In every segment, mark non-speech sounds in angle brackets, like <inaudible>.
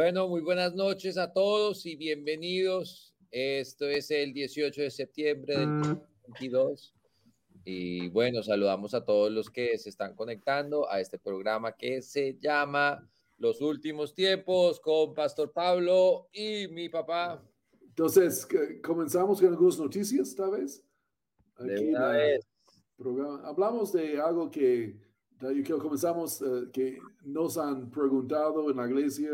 Bueno, muy buenas noches a todos y bienvenidos. Esto es el 18 de septiembre del 2022. Y bueno, saludamos a todos los que se están conectando a este programa que se llama Los Últimos Tiempos con Pastor Pablo y mi papá. Entonces, comenzamos con algunas noticias esta vez. Aquí vez. Hablamos de algo que, que comenzamos, eh, que nos han preguntado en la iglesia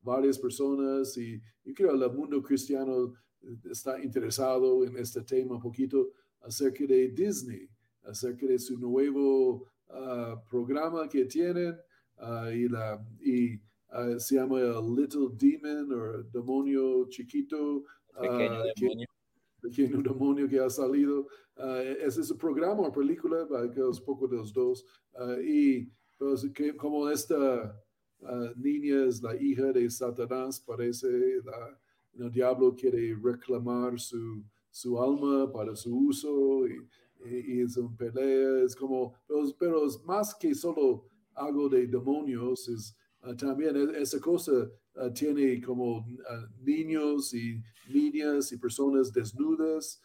varias personas y yo creo que el mundo cristiano eh, está interesado en este tema un poquito acerca de Disney, acerca de su nuevo ah, programa que tienen ah, y, la, y ah, se llama Little Demon o Demonio Chiquito. Pequeño demonio. Que, pequeño demonio que ha salido. ese es un programa o película, que es poco de los dos. y pues, que, como esta niña es la hija de Satanás, parece, la, el diablo quiere reclamar su, su alma para su uso y, es un pelea, es como, pero, es más que solo algo de demonios, es ah, también e, esa cosa ah, tiene como ah, niños y niñas y personas desnudas,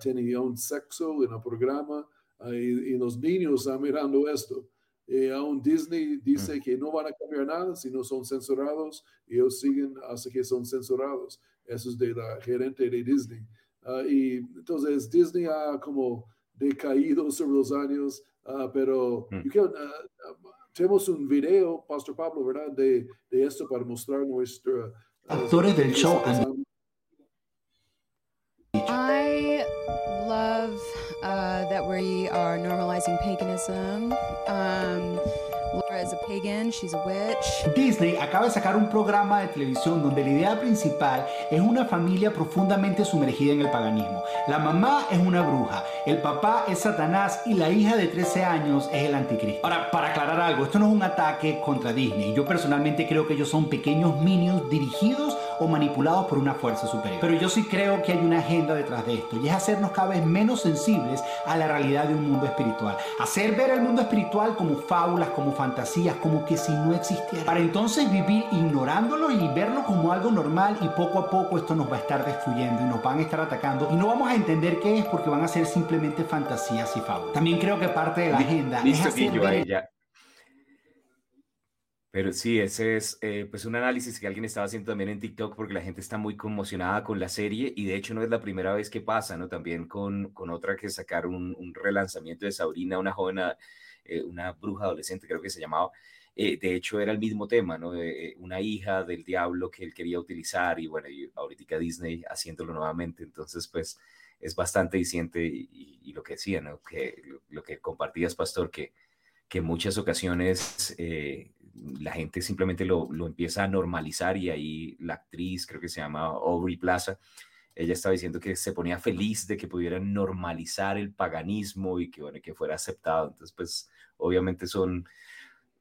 tiene un sexo en el programa y, y, los niños están mirando esto. Y aún Disney dice que no van a cambiar nada si no son censurados y ellos siguen hasta que son censurados. Eso es de la gerente de Disney. Ah, y entonces Disney ha como decaído sobre los años, uh, pero mm. ah, tenemos un video, Pastor Pablo, ¿verdad? De, de esto para mostrar nuestra... Actores del show. Are normalizing paganism. Um, Laura is a pagan, she's a witch. Disney acaba de sacar un programa de televisión donde la idea principal es una familia profundamente sumergida en el paganismo. La mamá es una bruja, el papá es Satanás y la hija de 13 años es el anticristo. Ahora, para aclarar algo, esto no es un ataque contra Disney. Yo personalmente creo que ellos son pequeños minions dirigidos o manipulados por una fuerza superior. Pero yo sí creo que hay una agenda detrás de esto y es hacernos cada vez menos sensibles a la realidad de un mundo espiritual. Hacer ver el mundo espiritual como fábulas, como fantasías, como que si no existiera. Para entonces vivir ignorándolo y verlo como algo normal y poco a poco esto nos va a estar destruyendo y nos van a estar atacando y no vamos a entender qué es porque van a ser simplemente fantasías y fábulas. También creo que parte de la agenda es hacer ver... Pero sí, ese es eh, pues un análisis que alguien estaba haciendo también en TikTok porque la gente está muy conmocionada con la serie y de hecho no es la primera vez que pasa, ¿no? También con, con otra que sacaron un, relanzamiento de Sabrina, una joven, eh, una bruja adolescente creo que se llamaba. Eh, de hecho era el mismo tema, ¿no? una hija del diablo que él quería utilizar y bueno, y ahorita Disney haciéndolo nuevamente, entonces pues es bastante diciente y, lo que decía, ¿no? Que lo, que compartías, Pastor, que que en muchas ocasiones la gente simplemente lo, empieza a normalizar y ahí la actriz, creo que se llama Aubrey Plaza, ella estaba diciendo que se ponía feliz de que pudieran normalizar el paganismo y que, bueno, que fuera aceptado. Entonces, pues, obviamente son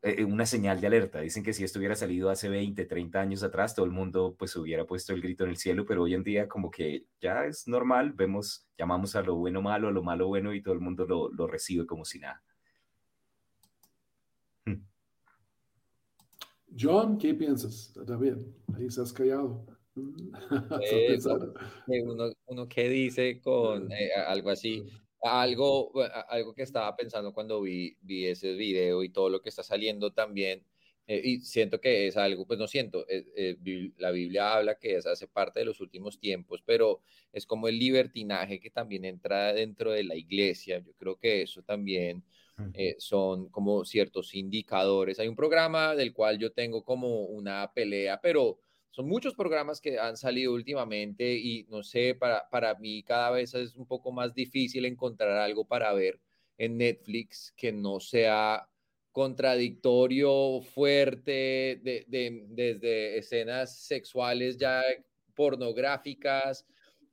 eh, eh, una señal de alerta. Dicen que si esto hubiera salido hace 20, 30 años atrás, todo el mundo pues hubiera puesto el grito en el cielo, pero hoy en día como que ya es normal, vemos, llamamos a lo bueno malo, a lo malo bueno y todo el mundo lo, lo recibe como si nada. John, ¿qué piensas? Está bien, ahí estás callado. <laughs> Eh, uno, uno que dice con eh, algo así, algo, algo que estaba pensando cuando vi, vi ese video y todo lo que está saliendo también, eh, y siento que es algo, pues no siento, la Biblia habla que es, hace parte de los últimos tiempos, pero es como el libertinaje que también entra dentro de la iglesia. Yo creo que eso también eh, son como ciertos indicadores. Hay un programa del cual yo tengo como una pelea, pero son muchos programas que han salido últimamente y no sé, para, para mí cada vez es un poco más difícil encontrar algo para ver en Netflix que no sea contradictorio, fuerte, de, desde escenas sexuales ya pornográficas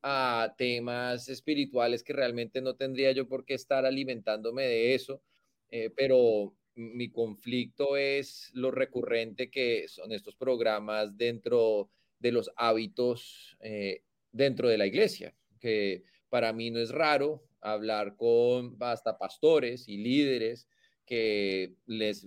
a temas espirituales que realmente no tendría yo por qué estar alimentándome de eso. Eh, pero mi conflicto es lo recurrente que son estos programas dentro de los hábitos eh, dentro de la iglesia, que para mí no es raro hablar con hasta pastores y líderes que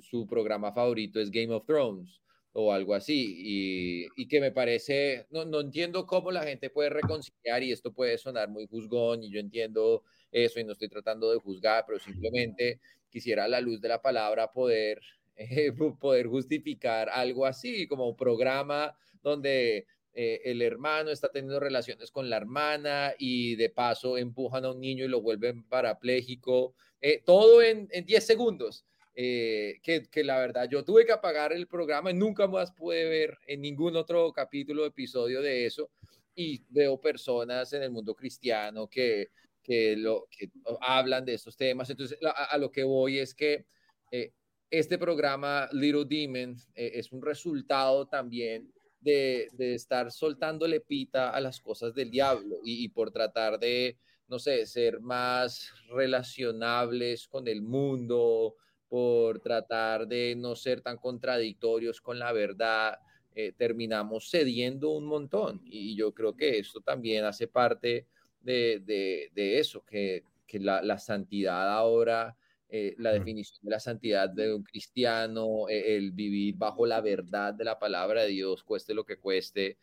su programa favorito es Game of Thrones o algo así, y, y que me parece, no, no, entiendo cómo la gente puede reconciliar, y esto puede sonar muy juzgón, y yo entiendo eso, y no estoy tratando de juzgar, pero simplemente quisiera a la luz de la palabra poder, <laughs> eh, poder justificar algo así, como un programa donde eh, el hermano está teniendo relaciones con la hermana y de paso empujan a un niño y lo vuelven parapléjico, eh, todo en 10 segundos. Que, que, la verdad yo tuve que apagar el programa y nunca más pude ver en ningún otro capítulo o episodio de eso y veo personas en el mundo cristiano que, que, lo, que hablan de estos temas. Entonces, a, lo que voy es que eh, este programa Little Demon eh, es un resultado también de, de, estar soltándole pita a las cosas del diablo y, por tratar de, no sé, ser más relacionables con el mundo, por tratar de no ser tan contradictorios con la verdad, eh, terminamos cediendo un montón. Y yo creo que esto también hace parte de, de, eso, que, que la, la, santidad ahora, eh, la definición de la santidad de un cristiano, eh, el vivir bajo la verdad de la palabra de Dios, cueste lo que cueste,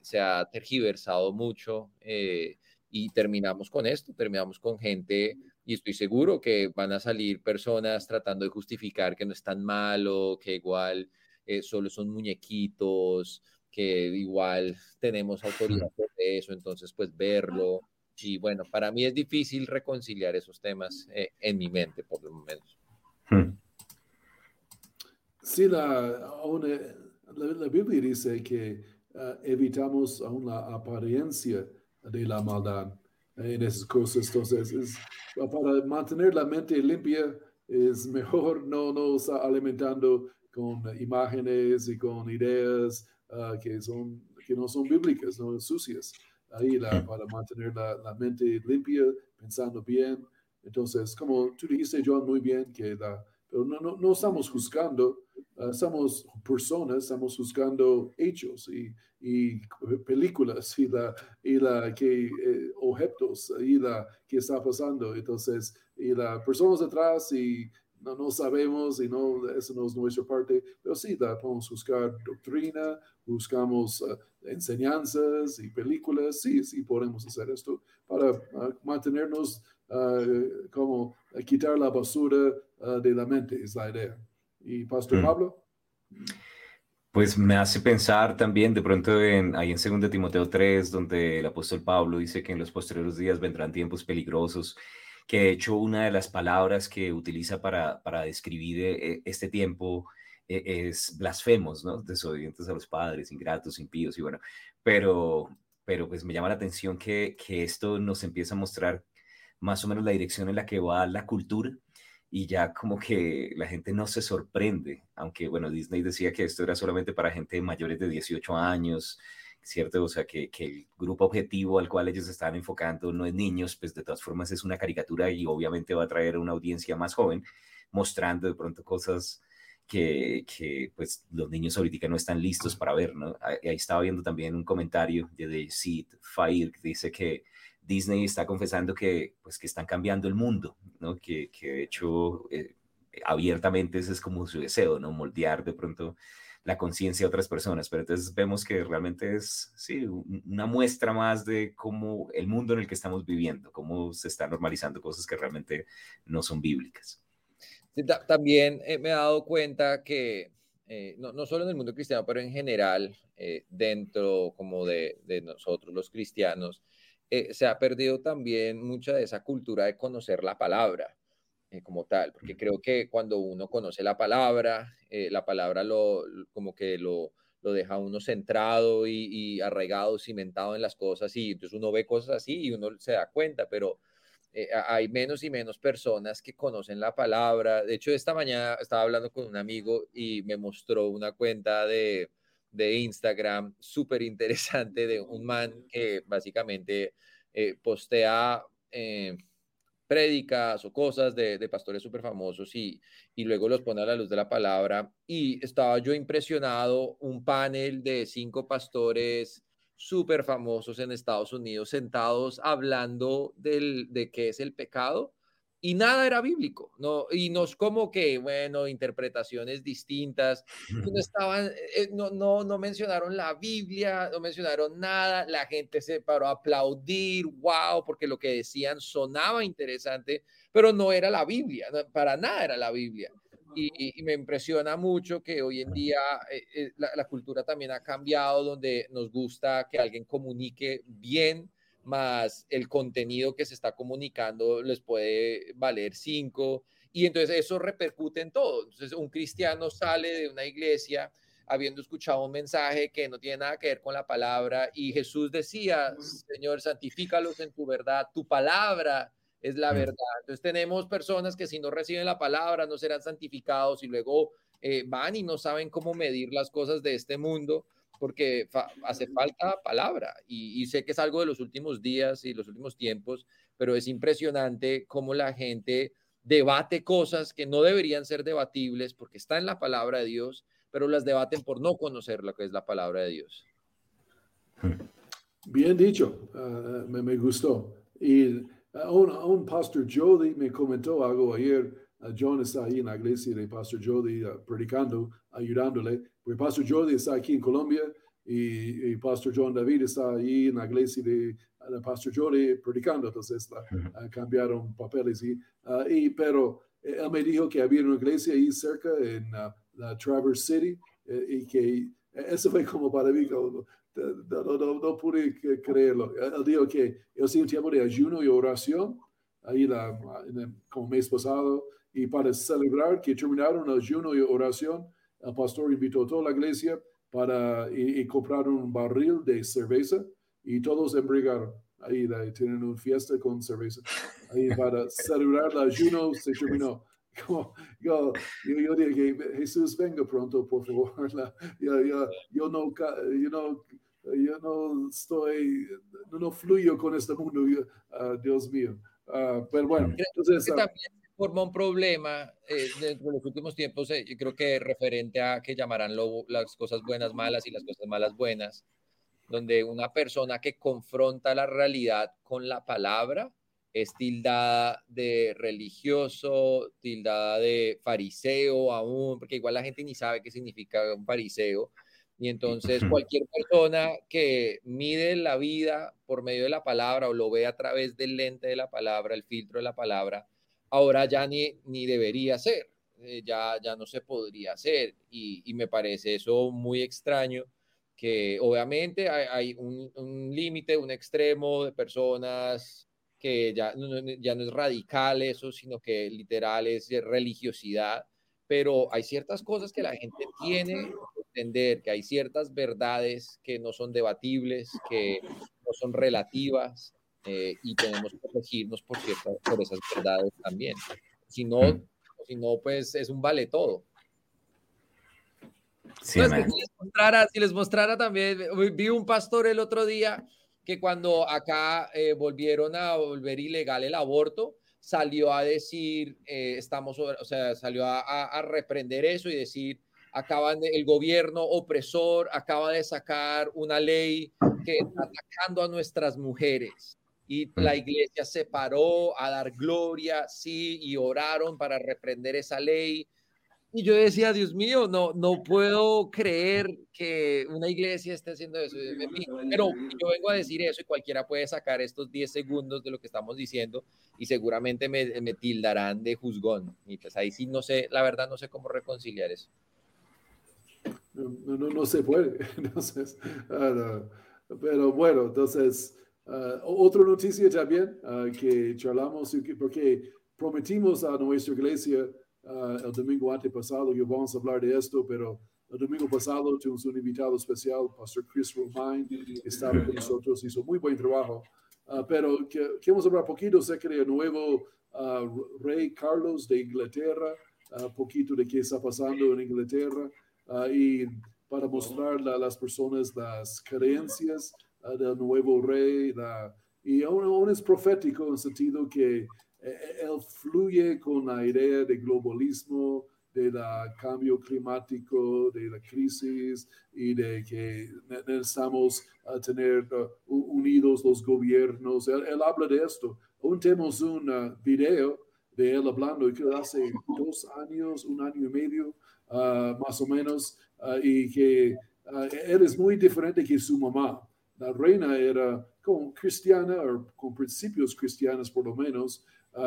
se ha tergiversado mucho y terminamos con esto, terminamos con gente y estoy seguro que van a salir personas tratando de justificar que no es tan malo, que igual eh, solo son muñequitos, que igual tenemos autoridad <laughs> sobre eso, entonces pues verlo. Y bueno, para mí es difícil reconciliar esos temas eh, en mi mente por lo menos. Hmm. Sí, la, la, Biblia dice que uh, evitamos aún la apariencia de la maldad en esas cosas. Entonces, es, para mantener la mente limpia, es mejor no nos alimentando con imágenes y con ideas uh, que, son, que no son bíblicas, no sucias. Ahí la, para mantener la, la, mente limpia, pensando bien. Entonces, como tú dijiste, John, muy bien, que la, pero no, no, no estamos juzgando, uh, somos personas, estamos juzgando hechos y, y películas y la, y la que eh, objetos y la que está pasando. Entonces, y las personas atrás y no, no sabemos y no, eso no es nuestra parte, pero sí, la podemos buscar doctrina, buscamos uh, enseñanzas y películas, sí, sí podemos hacer esto para uh, mantenernos uh, como quitar la basura de la mente, es la idea. ¿Y Pastor mm. Pablo? Pues me hace pensar también de pronto en, ahí en 2 Timoteo 3, donde el apóstol Pablo dice que en los posteriores días vendrán tiempos peligrosos, que de hecho una de las palabras que utiliza para, para describir eh, este tiempo eh, es blasfemos, ¿no? Desobedientes a los padres, ingratos, impíos y bueno, pero, pero pues me llama la atención que, que esto nos empieza a mostrar más o menos la dirección en la que va la cultura y ya como que la gente no se sorprende, aunque bueno, Disney decía que esto era solamente para gente mayores de 18 años, ¿cierto? O sea, que, que, el grupo objetivo al cual ellos están enfocando no es niños, pues de todas formas es una caricatura y obviamente va a traer una audiencia más joven, mostrando de pronto cosas que, que pues los niños ahorita no están listos para ver, ¿no? Ahí, estaba viendo también un comentario de Seed Fire que dice que Disney está confesando que, pues, que están cambiando el mundo, ¿no? que, que de hecho eh, abiertamente ese es como su deseo, ¿no? moldear de pronto la conciencia de otras personas, pero entonces vemos que realmente es, sí, una muestra más de cómo el mundo en el que estamos viviendo, cómo se están normalizando cosas que realmente no son bíblicas. también eh, me he dado cuenta que eh, no, no, solo en el mundo cristiano, pero en general, dentro como de, de, nosotros los cristianos, eh, se ha perdido también mucha de esa cultura de conocer la palabra eh, como tal, porque creo que cuando uno conoce la palabra, eh, la palabra lo, como que lo, lo deja uno centrado y, y, arraigado, cimentado en las cosas y entonces uno ve cosas así y uno se da cuenta, pero hay menos y menos personas que conocen la palabra. De hecho, esta mañana estaba hablando con un amigo y me mostró una cuenta de, de Instagram súper interesante de un man que básicamente eh, postea eh, prédicas o cosas de, de pastores súper famosos y, y luego los pone a la luz de la palabra. Y estaba yo impresionado, un panel de cinco pastores súper famosos en Estados Unidos sentados hablando del, de qué es el pecado y nada era bíblico, ¿no? Y no es como que, bueno, interpretaciones distintas, no <laughs> estaban, eh, no, no, no mencionaron la Biblia, no mencionaron nada, la gente se paró a aplaudir, wow, porque lo que decían sonaba interesante, pero no era la Biblia, para nada era la Biblia. Y, me impresiona mucho que hoy en día eh, eh, la, la cultura también ha cambiado, donde nos gusta que alguien comunique bien, más el contenido que se está comunicando les puede valer cinco. Y entonces eso repercute en todo. Entonces un cristiano sale de una iglesia habiendo escuchado un mensaje que no tiene nada que ver con la palabra y Jesús decía, Señor, santifícalos en tu verdad, tu palabra es la verdad. Entonces tenemos personas que si no reciben la palabra no serán santificados y luego eh, van y no saben cómo medir las cosas de este mundo porque hace falta palabra y, sé que es algo de los últimos días y los últimos tiempos, pero es impresionante cómo la gente debate cosas que no deberían ser debatibles porque está en la palabra de Dios, pero las debaten por no conocer lo que es la palabra de Dios. Bien dicho, ah, me, gustó. Y uh, un, pastor Jody me comentó algo ayer. Uh, John está ahí en la iglesia de Pastor Jody predicando, ayudándole porque Pastor Jordi está aquí en Colombia y, Pastor John David está ahí en la iglesia de, Pastor Jordi predicando, entonces uh, cambiaron papeles. Y, uh, y, pero eh, él me dijo que había una iglesia ahí cerca en la Traverse City eh, y que eso fue como para mí, no, no, no, pude creerlo. Él dijo que él hacía un tiempo de ayuno y oración ahí la, como mes pasado y para celebrar que terminaron el ayuno y oración, el pastor invitó a toda la iglesia para y, comprar un barril de cerveza y todos embriagaron. Ahí, tienen una fiesta con cerveza. Ahí <laughs> para celebrar el ayuno se terminó. Yo, yo, yo, dije, Jesús, venga pronto, por favor. <laughs> yo, yo, yo, no, yo, no, yo no estoy, no, fluyo con este mundo, uh, Dios mío. Uh, pero bueno, entonces... Uh, forma un problema eh, dentro de los últimos tiempos, eh, yo creo que referente a que llamarán las cosas buenas malas y las cosas malas buenas, donde una persona que confronta la realidad con la palabra es tildada de religioso, tildada de fariseo aún, porque igual la gente ni sabe qué significa un fariseo. Y entonces cualquier persona que mide la vida por medio de la palabra o lo ve a través del lente de la palabra, el filtro de la palabra, ahora ya ni, ni debería ser, eh, ya, ya no se podría hacer. Y, me parece eso muy extraño que obviamente hay, un, límite, un extremo de personas que ya no, ya no es radical eso, sino que literal es religiosidad, pero hay ciertas cosas que la gente tiene que entender, que hay ciertas verdades que no son debatibles, que no son relativas, eh, y tenemos que regirnos por, por esas verdades también. Si no, mm. si no, pues es un vale todo. si, les mostrara, si les mostrara también, vi un pastor el otro día que cuando acá eh, volvieron a volver ilegal el aborto, salió a decir, eh, estamos, o sea, salió a, a, reprender eso y decir, acaban de, el gobierno opresor acaba de sacar una ley que está atacando a nuestras mujeres y la iglesia se paró a dar gloria, sí, y oraron para reprender esa ley. Y yo decía, Dios mío, no, no puedo creer que una iglesia esté haciendo eso. Pero yo vengo a decir eso y cualquiera puede sacar estos 10 segundos de lo que estamos diciendo y seguramente me, me tildarán de juzgón. Y pues ahí sí no sé, la verdad no sé cómo reconciliar eso. No, no, no se puede. <laughs> Entonces, ah, pero bueno, entonces Uh, otra noticia también uh, que charlamos, porque prometimos a nuestra iglesia uh, el domingo antepasado, yo vamos a hablar de esto, pero el domingo pasado tuvimos un invitado especial, Pastor Chris Romine, estaba con nosotros, hizo muy buen trabajo. pero que, queremos hablar poquito acerca del nuevo rey Carlos de Inglaterra, poquito de qué está pasando en Inglaterra, y para mostrar a las personas las creencias del nuevo rey, y aún, es profético en el sentido que eh, eh, él fluye con la idea de globalismo, del cambio climático, de la crisis y de que necesitamos tener uh, unidos los gobiernos. Él, habla de esto. Aún tenemos un video de él hablando, que hace dos años, un año y medio, uh, más o menos, uh, y que él es muy diferente que su mamá. La reina era como cristiana, o con principios cristianos por lo menos,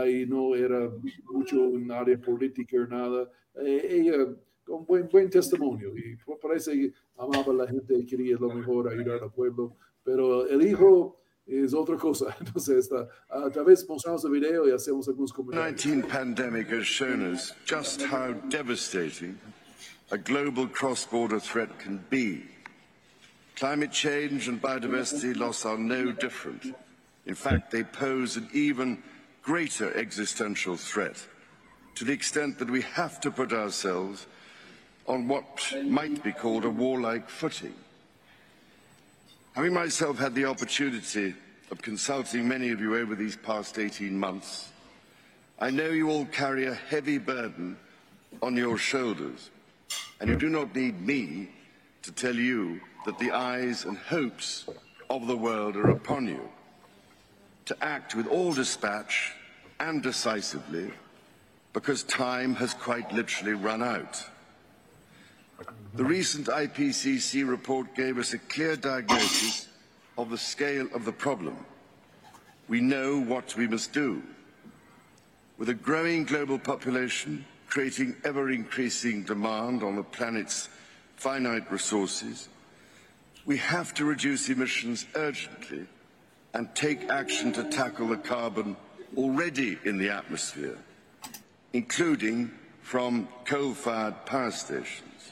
y no era mucho en área política o nada. Eh, ella con buen, buen testimonio y parece que amaba a la gente y quería lo mejor ayudar al pueblo, pero el hijo es otra cosa. <laughs> Entonces, está, a través mostramos el video y hacemos algunos comentarios. The 19 pandemic has shown us just how devastating a global cross-border threat can be. Climate change and biodiversity loss are no different. In fact, they pose an even greater existential threat to the extent that we have to put ourselves on what might be called a warlike footing. Having myself had the opportunity of consulting many of you over these past 18 months, I know you all carry a heavy burden on your shoulders, and you do not need me to tell you that the eyes and hopes of the world are upon you. To act with all dispatch and decisively, because time has quite literally run out. The recent IPCC report gave us a clear diagnosis of the scale of the problem. We know what we must do. With a growing global population creating ever-increasing demand on the planet's finite resources, we have to reduce emissions urgently and take action to tackle the carbon already in the atmosphere, including from coal-fired power stations.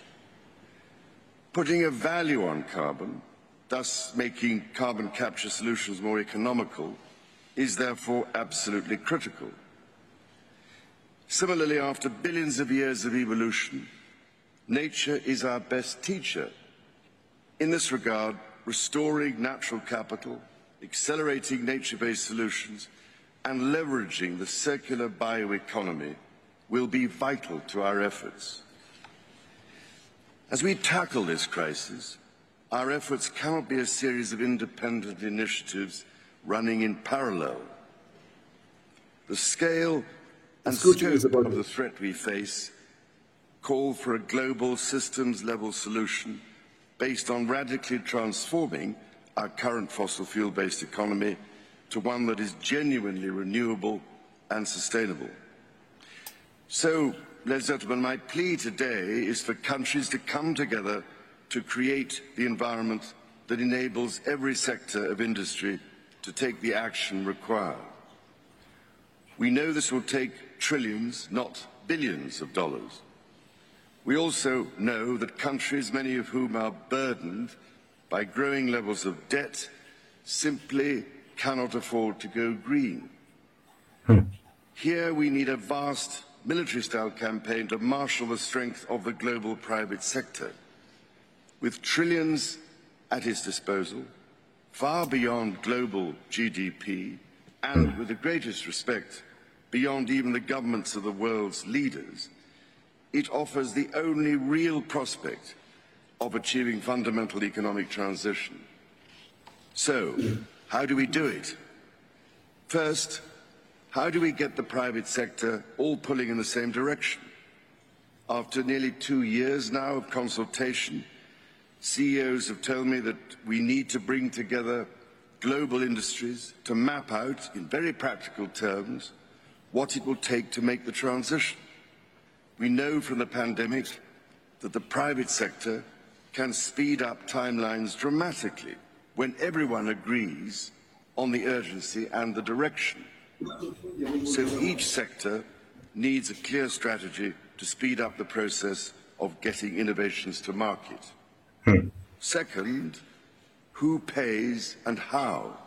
Putting a value on carbon, thus making carbon capture solutions more economical, is therefore absolutely critical. Similarly, after billions of years of evolution, nature is our best teacher. In this regard, restoring natural capital, accelerating nature-based solutions, and leveraging the circular bioeconomy will be vital to our efforts. As we tackle this crisis, our efforts cannot be a series of independent initiatives running in parallel. The scale and scope of the threat we face call for a global systems-level solution based on radically transforming our current fossil fuel-based economy to one that is genuinely renewable and sustainable. So, ladies and gentlemen, my plea today is for countries to come together to create the environment that enables every sector of industry to take the action required. We know this will take trillions, not billions of dollars. We also know that countries, many of whom are burdened by growing levels of debt, simply cannot afford to go green. Hmm. Here we need a vast military-style campaign to marshal the strength of the global private sector. With trillions at its disposal, far beyond global GDP, and with the greatest respect, beyond even the governments of the world's leaders, it offers the only real prospect of achieving fundamental economic transition. So, how do we do it? First, how do we get the private sector all pulling in the same direction? After nearly two years now of consultation, CEOs have told me that we need to bring together global industries to map out, in very practical terms, what it will take to make the transition. We know from the pandemic that the private sector can speed up timelines dramatically when everyone agrees on the urgency and the direction. So each sector needs a clear strategy to speed up the process of getting innovations to market. Hmm. Second, who pays and how?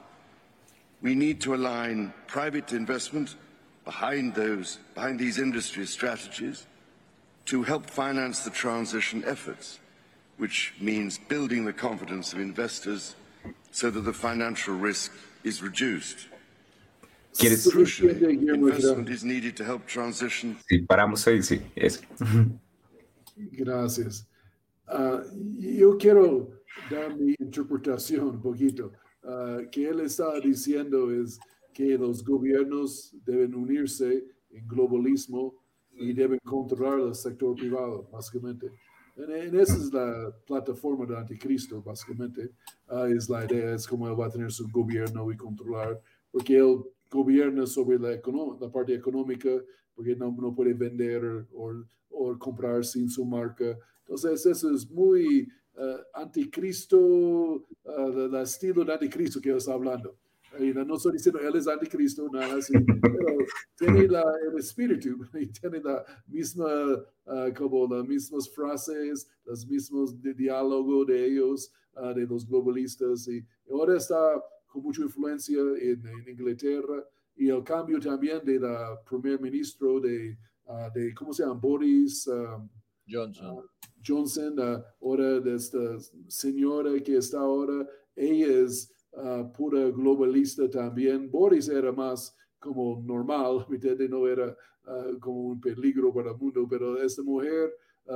We need to align private investment behind those behind these industry strategies to help finance the transition efforts, which means building the confidence of investors so that the financial risk is reduced. ¿Quieres? Sí, paramos ahí, sí, eso. Gracias. Uh, yo quiero dar mi interpretación un poquito. Uh, que él está diciendo es que los gobiernos deben unirse en globalismo y deben controlar el sector privado, básicamente. En, esa es la plataforma del anticristo, básicamente. Ah, es la idea, es como él va a tener su gobierno y controlar, porque él gobierna sobre la, la parte económica, porque no, no puede vender o, o, comprar sin su marca. Entonces, eso es muy uh, anticristo, uh, el estilo de anticristo que él está hablando. Y no estoy diciendo él es anticristo, nada así, pero tiene la, el espíritu <laughs> y tiene la misma, uh, como las mismas frases, los mismos de diálogo de ellos, de los globalistas. Y ahora está con mucha influencia en, en Inglaterra y el cambio también de la primer ministro de, uh, de ¿cómo se llama? Boris um, Johnson. Uh, Johnson, uh, ahora de esta señora que está ahora, ella es pura globalista también. Boris era más como normal, <laughs> no era como un peligro para el mundo, pero esta mujer,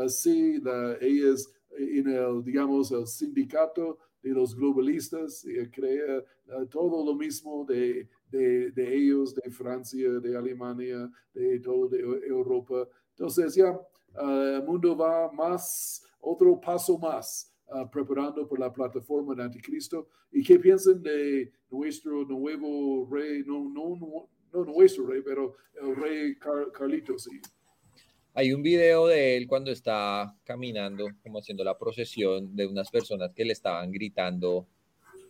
sí, la, ella es en el, digamos, el sindicato de los globalistas, y crea todo lo mismo de de, ellos, de Francia, de Alemania, de todo de Europa. Entonces ya ah, el mundo va más, otro paso más. Uh, preparando por la plataforma de Anticristo. ¿Y qué piensan de nuestro nuevo rey? No, no, no, nuestro rey, pero el rey Carlitos. Hay un video de él cuando está caminando, como haciendo la procesión de unas personas que le estaban gritando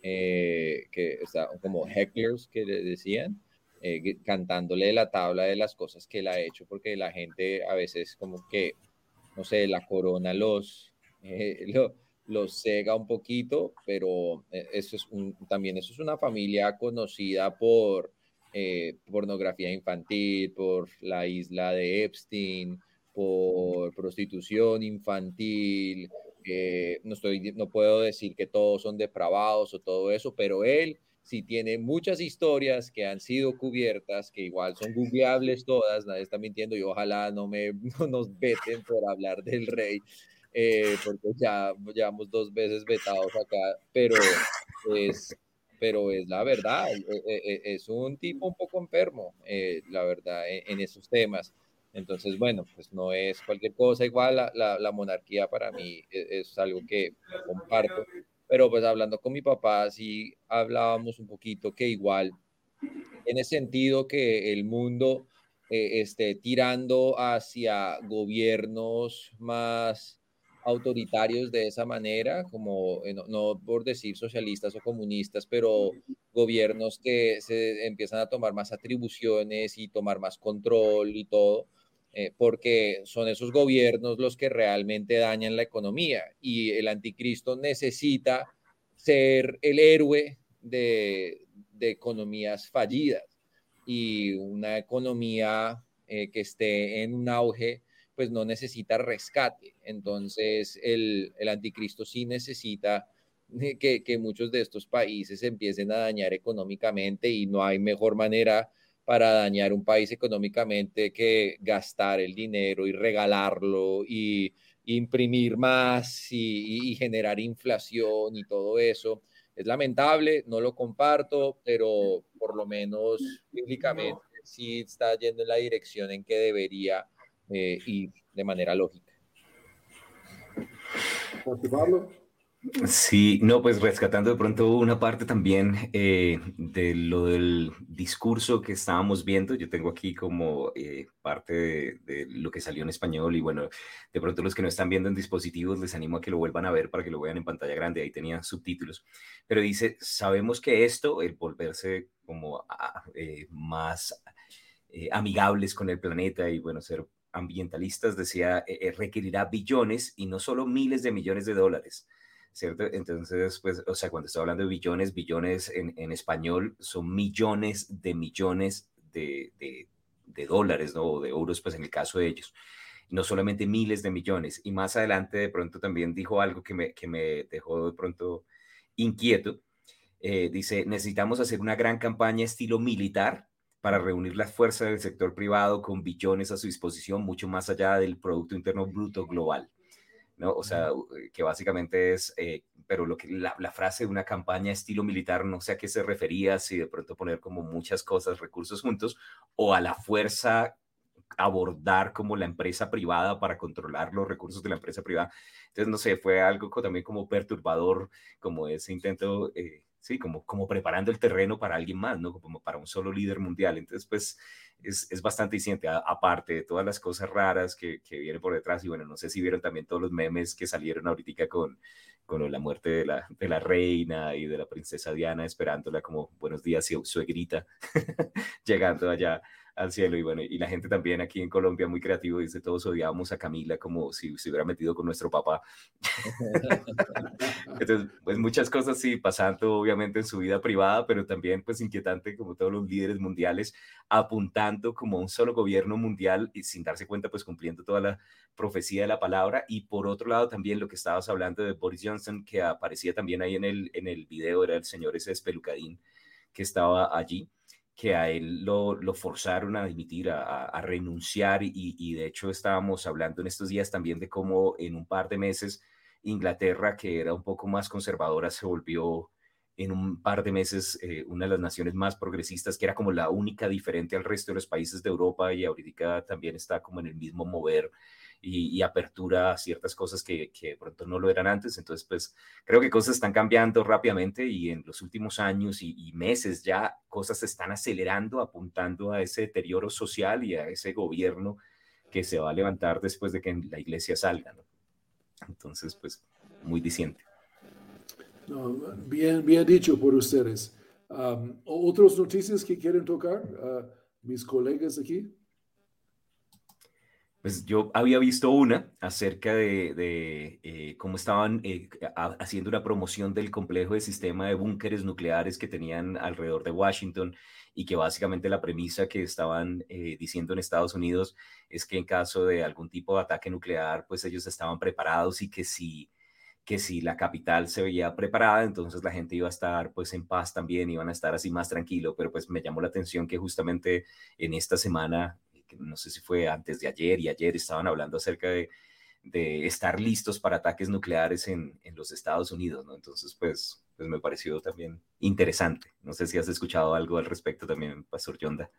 eh, que está como hecklers que le decían, eh, cantándole la tabla de las cosas que él ha hecho, porque la gente a veces como que, no sé, la corona los, <laughs> eh, los cega un poquito, pero eso es un, también eso es una familia conocida por pornografía infantil, por la isla de Epstein, por prostitución infantil, no, estoy, no puedo decir que todos son depravados o todo eso, pero él sí tiene muchas historias que han sido cubiertas, que igual son googleables todas, nadie está mintiendo y ojalá no, me, <laughs> nos veten por hablar del rey, eh, porque ya llevamos dos veces vetados acá, pero es, pero es la verdad, e, e, e, es un tipo un poco enfermo, eh, la verdad, en esos temas. Entonces, bueno, pues no es cualquier cosa. Igual la, la, monarquía para mí e, es, algo que comparto. Pero pues hablando con mi papá, sí hablábamos un poquito que igual, en el sentido que el mundo eh, esté tirando hacia gobiernos más autoritarios de esa manera, como eh, no, no, por decir socialistas o comunistas, pero gobiernos que se empiezan a tomar más atribuciones y tomar más control y todo, eh, porque son esos gobiernos los que realmente dañan la economía y el anticristo necesita ser el héroe de, economías fallidas y una economía eh, que esté en un auge pues no necesita rescate. Entonces el, anticristo sí necesita <laughs> que, que, muchos de estos países empiecen a dañar económicamente y no hay mejor manera para dañar un país económicamente que gastar el dinero y regalarlo y imprimir más y, generar inflación y todo eso. Es lamentable, no lo comparto, pero por lo menos bíblicamente sí está yendo en la dirección en que debería eh, ir de manera lógica. Sí, no, pues rescatando de pronto una parte también eh, de lo del discurso que estábamos viendo, yo tengo aquí como eh, parte de, lo que salió en español y bueno, de pronto los que no están viendo en dispositivos les animo a que lo vuelvan a ver para que lo vean en pantalla grande, ahí tenía subtítulos, pero dice, sabemos que esto, el volverse como eh, más amigables con el planeta y bueno, ser ambientalistas, decía, requerirá billones y no solo miles de millones de dólares ¿cierto? Entonces, pues, o sea, cuando estoy hablando de billones, billones en, en español son millones de millones de, de, dólares, ¿no? O de euros, pues en el caso de ellos. No solamente miles de millones. Y más adelante, de pronto, también dijo algo que me, que me dejó de pronto inquieto. Eh, dice, necesitamos hacer una gran campaña estilo militar para reunir las fuerzas del sector privado con billones a su disposición, mucho más allá del Producto Interno Bruto global. ¿no? O sea, eh, que básicamente es, eh, pero lo que la, frase de una campaña estilo militar, no sé a qué se refería, si de pronto poner como muchas cosas, recursos juntos, o a la fuerza abordar como la empresa privada para controlar los recursos de la empresa privada. Entonces, no sé, fue algo también como perturbador, como ese intento, eh, sí, como, como preparando el terreno para alguien más, ¿no? Como para un solo líder mundial. Entonces, pues es, es bastante disidente, aparte de todas las cosas raras que, que vienen por detrás. Y bueno, no sé si vieron también todos los memes que salieron ahorita con, con la muerte de la, de la reina y de la princesa Diana, esperándola como buenos días, suegrita, <laughs> llegando allá al cielo. Y bueno, y la gente también aquí en Colombia muy creativo dice, todos odiábamos a Camila como si se hubiera metido con nuestro papá. <laughs> Entonces, pues muchas cosas sí, pasando obviamente en su vida privada, pero también pues inquietante como todos los líderes mundiales apuntando como un solo gobierno mundial y sin darse cuenta pues cumpliendo toda la profecía de la palabra. Y por otro lado también lo que estabas hablando de Boris Johnson, que aparecía también ahí en el, en el video, era el señor ese espelucadín que estaba allí que a él lo, forzaron a dimitir, a, renunciar y, y, de hecho estábamos hablando en estos días también de cómo en un par de meses Inglaterra, que era un poco más conservadora, se volvió en un par de meses eh, una de las naciones más progresistas, que era como la única diferente al resto de los países de Europa y ahorita también está como en el mismo mover y, apertura a ciertas cosas que, que pronto no lo eran antes. Entonces, pues creo que cosas están cambiando rápidamente y en los últimos años y, meses ya cosas se están acelerando, apuntando a ese deterioro social y a ese gobierno que se va a levantar después de que la iglesia salga. ¿no? Entonces, pues muy diciente. bien, bien dicho por ustedes. Um, ¿Otras noticias que quieren tocar uh, mis colegas aquí? Pues yo había visto una acerca de, eh, cómo estaban eh, haciendo una promoción del complejo de sistema de búnkeres nucleares que tenían alrededor de Washington y que básicamente la premisa que estaban eh, diciendo en Estados Unidos es que en caso de algún tipo de ataque nuclear, pues ellos estaban preparados y que si, que si la capital se veía preparada, entonces la gente iba a estar pues en paz también, iban a estar así más tranquilo, pero pues me llamó la atención que justamente en esta semana no sé si fue antes de ayer y ayer estaban hablando acerca de, estar listos para ataques nucleares en, los Estados Unidos, ¿no? Entonces, pues, pues me pareció también interesante. No sé si has escuchado algo al respecto también, Pastor Yonda,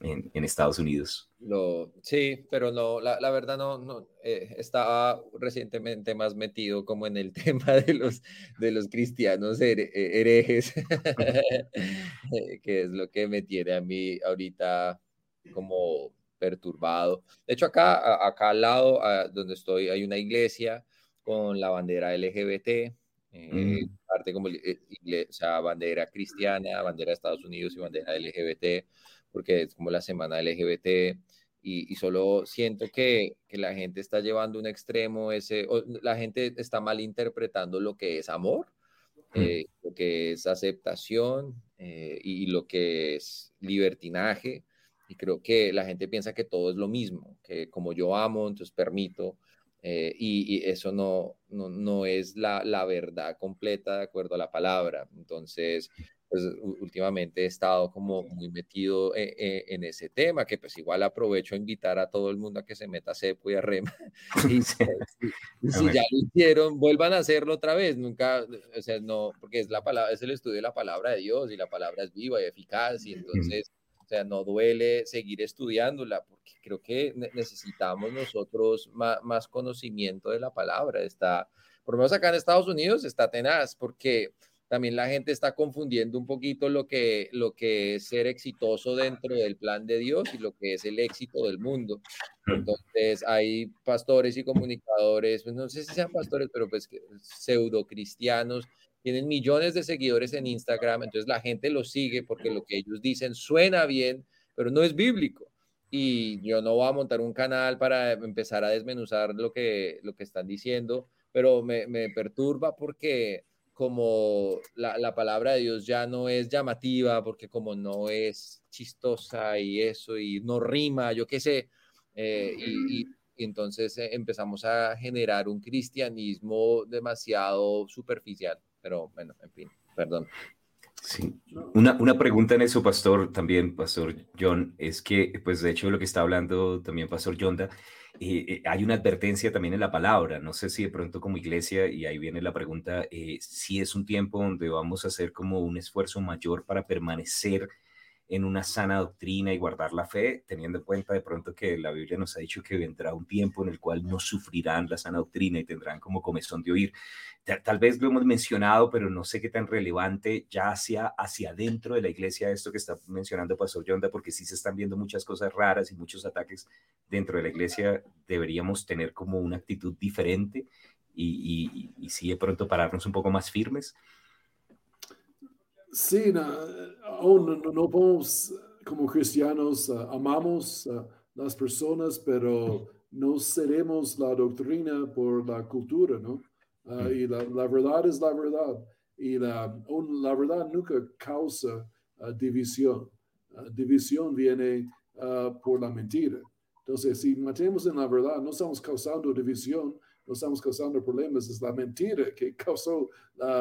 en, Estados Unidos. No, sí, pero no, la, verdad no, no eh, estaba recientemente más metido como en el <laughs> tema de los, de los cristianos eh, herejes, <laughs> <laughs> eh, que es lo que me tiene a mí ahorita como perturbado. De hecho, acá, acá al lado, donde estoy, hay una iglesia con la bandera LGBT, eh, mm. parte como eh, o sea, bandera cristiana, bandera de Estados Unidos y bandera LGBT, porque es como la semana LGBT. Y, solo siento que, que, la gente está llevando un extremo, ese, la gente está malinterpretando lo que es amor, mm. eh, lo que es aceptación y lo que es libertinaje. Y creo que la gente piensa que todo es lo mismo, que como yo amo, entonces permito. Eh, y, eso no, no, no es la, la, verdad completa de acuerdo a la palabra. Entonces, pues últimamente he estado como muy metido eh, eh, en ese tema, que pues igual aprovecho a invitar a todo el mundo a que se meta a Cepo y a Rema. <laughs> <laughs> y, si, ya lo hicieron, vuelvan a hacerlo otra vez. Nunca, o sea, no, porque es la palabra, es el estudio de la palabra de Dios y la palabra es viva y eficaz. Y entonces o sea, no duele seguir estudiándola, porque creo que necesitamos nosotros más, conocimiento de la palabra. Está, por lo menos acá en Estados Unidos, está tenaz, porque también la gente está confundiendo un poquito lo que, lo que es ser exitoso dentro del plan de Dios y lo que es el éxito del mundo. Entonces, hay pastores y comunicadores, pues no sé si sean pastores, pero pues pseudo cristianos tienen millones de seguidores en Instagram, entonces la gente los sigue porque lo que ellos dicen suena bien, pero no es bíblico. Y yo no voy a montar un canal para empezar a desmenuzar lo que, lo que están diciendo, pero me, me perturba porque como la, la, palabra de Dios ya no es llamativa, porque como no es chistosa y eso, y no rima, yo qué sé, eh, y, y, entonces eh, empezamos a generar un cristianismo demasiado superficial. Pero bueno, en fin, perdón. Sí. Una, una, pregunta en eso, Pastor, también, Pastor John, es que, pues de hecho, lo que está hablando también Pastor Yonda, eh, eh, hay una advertencia también en la palabra. No sé si de pronto como iglesia, y ahí viene la pregunta, eh, si es un tiempo donde vamos a hacer como un esfuerzo mayor para permanecer en una sana doctrina y guardar la fe, teniendo en cuenta de pronto que la Biblia nos ha dicho que vendrá un tiempo en el cual no sufrirán la sana doctrina y tendrán como comezón de oír. Tal vez lo hemos mencionado, pero no sé qué tan relevante ya hacia, hacia adentro de la iglesia esto que está mencionando Pastor Yonda, porque sí se están viendo muchas cosas raras y muchos ataques dentro de la iglesia. Deberíamos tener como una actitud diferente y, y, y sí de pronto pararnos un poco más firmes. Sí, no, aún no, podemos, como cristianos, uh, amamos uh, las personas, pero no seremos la doctrina por la cultura, ¿no? Uh, y la, la, verdad es la verdad. Y la, la verdad nunca causa división. división viene por la mentira. Entonces, si matemos en la verdad, no estamos causando división, no estamos causando problemas, es la mentira que <laughs> causó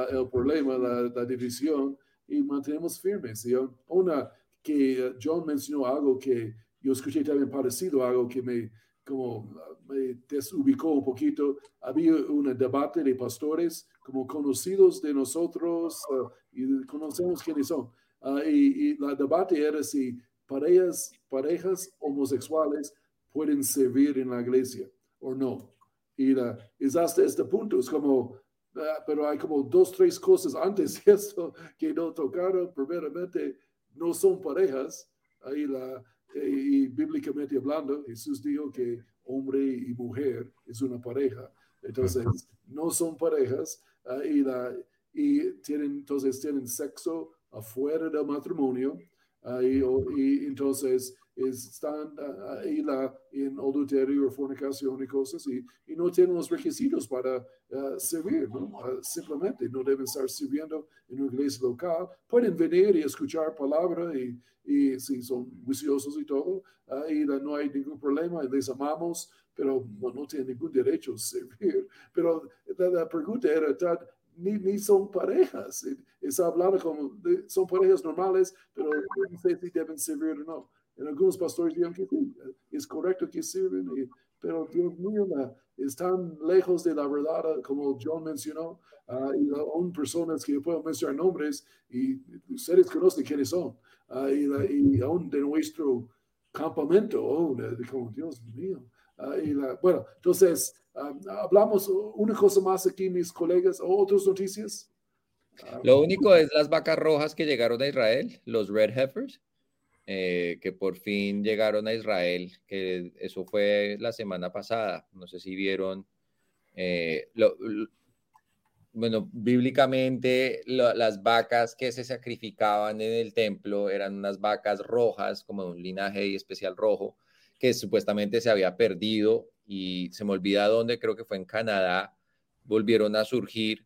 el problema, la, la división y mantenemos firmes. ¿sí? Una que John mencionó algo que yo escuché también parecido, algo que me, como, me desubicó un poquito. Había un debate de pastores como conocidos de nosotros uh, y conocemos quiénes son. Uh, y, y el debate era si parejas, parejas homosexuales pueden servir en la iglesia o no. Y la, es hasta este punto, es como, pero hay como dos, tres cosas antes de <laughs> esto que no tocaron. Primeramente, no son parejas. Ahí la, eh, y bíblicamente hablando, Jesús dijo que hombre y mujer es una pareja. Entonces, no son parejas uh, y, la, y tienen, entonces tienen sexo afuera del matrimonio. Uh, y, y, entonces están ahí la, en adulterio fornicación y cosas y, y, no tienen los requisitos para uh, servir, ¿no? Uh, simplemente no deben estar sirviendo en una iglesia local. Pueden venir y escuchar palabra y, y si son juiciosos y todo, uh, y no hay ningún problema, les amamos, pero no, no tienen ningún derecho a servir. <laughs> Pero la, la pregunta era, ni, ni, son parejas. Está hablando como son parejas normales, pero no sé si deben servir o no. En algunos pastores dijeron que sí, es correcto que sirven, pero Dios mío, están lejos de la verdad, como John mencionó, uh, y aún personas que puedo mencionar nombres y ustedes conocen quiénes son, uh, y, y, aún de nuestro campamento, oh, como Dios mío. Uh, y la, bueno, entonces, hablamos una cosa más aquí, mis colegas, o otras noticias. Lo único es las vacas rojas que llegaron a Israel, los red heifers. Eh, que por fin llegaron a Israel, que eso fue la semana pasada. No sé si vieron. Eh, bueno, bíblicamente las vacas que se sacrificaban en el templo eran unas vacas rojas, como un linaje especial rojo, que supuestamente se había perdido y se me olvida dónde, creo que fue en Canadá, volvieron a surgir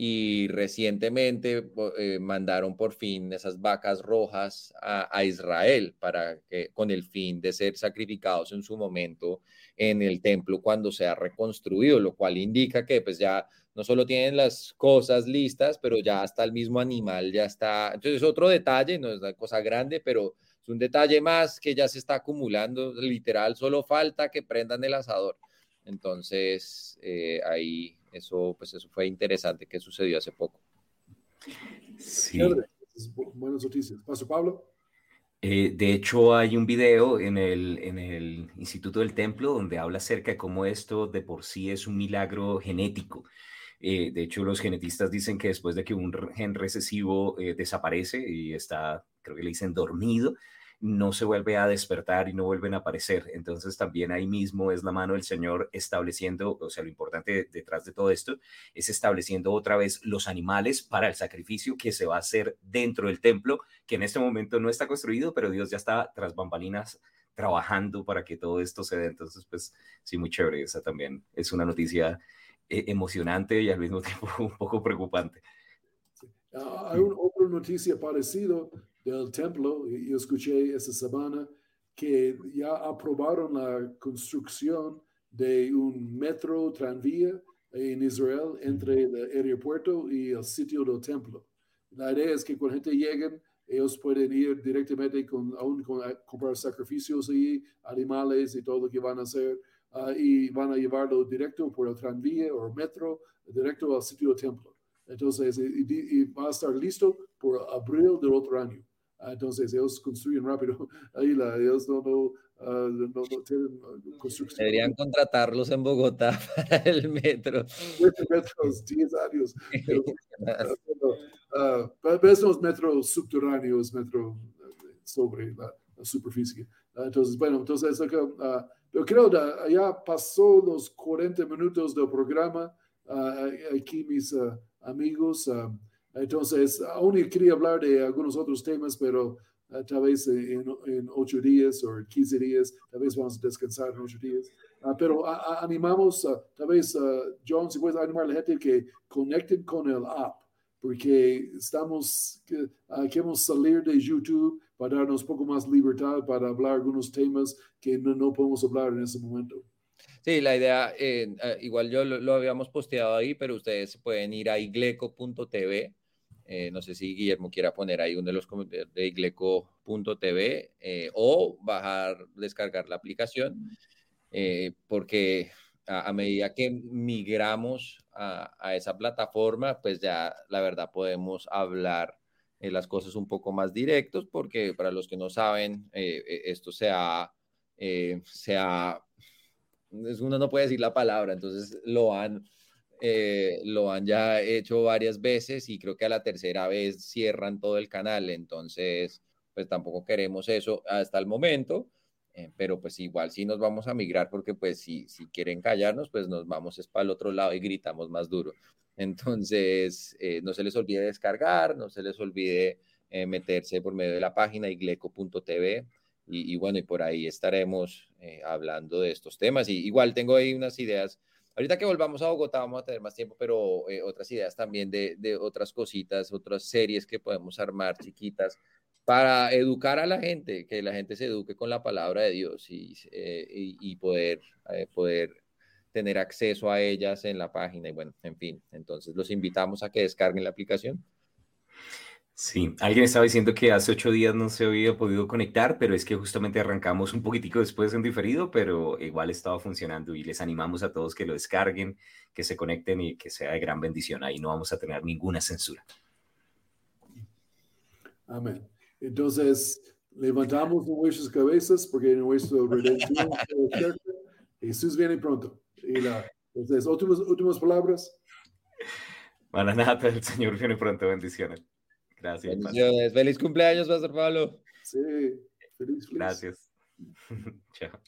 y recientemente eh, mandaron por fin esas vacas rojas a, Israel para que, con el fin de ser sacrificados en su momento en el templo cuando sea reconstruido, lo cual indica que pues ya no solo tienen las cosas listas, pero ya hasta el mismo animal ya está. Entonces, otro detalle, no es una cosa grande, pero es un detalle más que ya se está acumulando. Literal, solo falta que prendan el asador. Entonces, eh, ahí eso, pues eso fue interesante que sucedió hace poco. Sí. Buenas noticias. Paso Pablo. Eh, de hecho, hay un video en el, en el Instituto del Templo donde habla acerca de cómo esto de por sí es un milagro genético. Eh, de hecho, los genetistas dicen que después de que un gen recesivo desaparece y está, creo que le dicen dormido, no se vuelve a despertar y no vuelven a aparecer. Entonces también ahí mismo es la mano del Señor estableciendo, o sea, lo importante detrás de todo esto es estableciendo otra vez los animales para el sacrificio que se va a hacer dentro del templo, que en este momento no está construido, pero Dios ya está tras bambalinas trabajando para que todo esto se dé. Entonces, pues sí, muy chévere. Esa también es una noticia eh, emocionante y al mismo <laughs> tiempo un poco preocupante. Ah, hay otra noticia parecida del templo, y yo escuché esa semana que ya aprobaron la construcción de un metro tranvía en Israel entre el aeropuerto y el sitio del templo. La idea es que cuando gente lleguen, ellos pueden ir directamente con, aún con, a comprar sacrificios y animales y todo lo que van a hacer, ah, y van a llevarlo directo por el tranvía o metro, directo al sitio del templo. Entonces, y, va a estar listo por abril del otro año. Entonces ellos construyen rápido. <laughs> Ahí la, ellos no, no, uh, no, no tienen construcción. Deberían contratarlos en Bogotá <laughs> para el metro. metros, 10 años. uh, <laughs> pero son metros subterráneos, metro sobre la, la superficie. entonces, bueno, entonces acá, yo creo que ya pasó los 40 minutos del programa. aquí mis amigos. Entonces, aún quería hablar de algunos otros temas, pero tal vez en, en, ocho días o 15 días, tal vez vamos a descansar en ocho días. pero animamos, tal vez, John, si puedes animar a la gente que conecten con el app, porque estamos, queremos salir de YouTube para darnos un poco más libertad para hablar algunos temas que no, no podemos hablar en ese momento. Sí, la idea, eh, igual yo lo, habíamos posteado ahí, pero ustedes pueden ir a igleco.tv. Eh, no sé si Guillermo quiera poner ahí uno de los comentarios de igleco.tv o bajar, descargar la aplicación, porque a, medida que migramos a, a, esa plataforma, pues ya la verdad podemos hablar las cosas un poco más directos, porque para los que no saben, esto se ha, se ha uno no puede decir la palabra, entonces lo han, eh, lo han ya hecho varias veces y creo que a la tercera vez cierran todo el canal, entonces pues tampoco queremos eso hasta el momento, eh, pero pues igual sí nos vamos a migrar porque pues si, si quieren callarnos, pues nos vamos es para el otro lado y gritamos más duro. Entonces, eh, no se les olvide descargar, no se les olvide meterse por medio de la página igleco.tv y, bueno, y por ahí estaremos hablando de estos temas. Y igual tengo ahí unas ideas. Ahorita que volvamos a Bogotá vamos a tener más tiempo, pero eh, otras ideas también de, de, otras cositas, otras series que podemos armar chiquitas para educar a la gente, que la gente se eduque con la palabra de Dios y, eh, y, poder, poder tener acceso a ellas en la página. Y bueno, en fin, entonces los invitamos a que descarguen la aplicación Sí, alguien estaba diciendo que hace ocho días no se había podido conectar, pero es que justamente arrancamos un poquitico después en diferido, pero igual estaba funcionando y les animamos a todos que lo descarguen, que se conecten y que sea de gran bendición. Ahí no vamos a tener ninguna censura. Amén. Entonces, levantamos nuestras cabezas porque nuestro redención <laughs> Jesús viene pronto. Y la, entonces, últimas, últimas palabras. nada, el Señor viene pronto. Bendiciones. Gracias. Feliz cumpleaños, Pastor Pablo. Sí, feliz, feliz. Gracias. <laughs> Chao.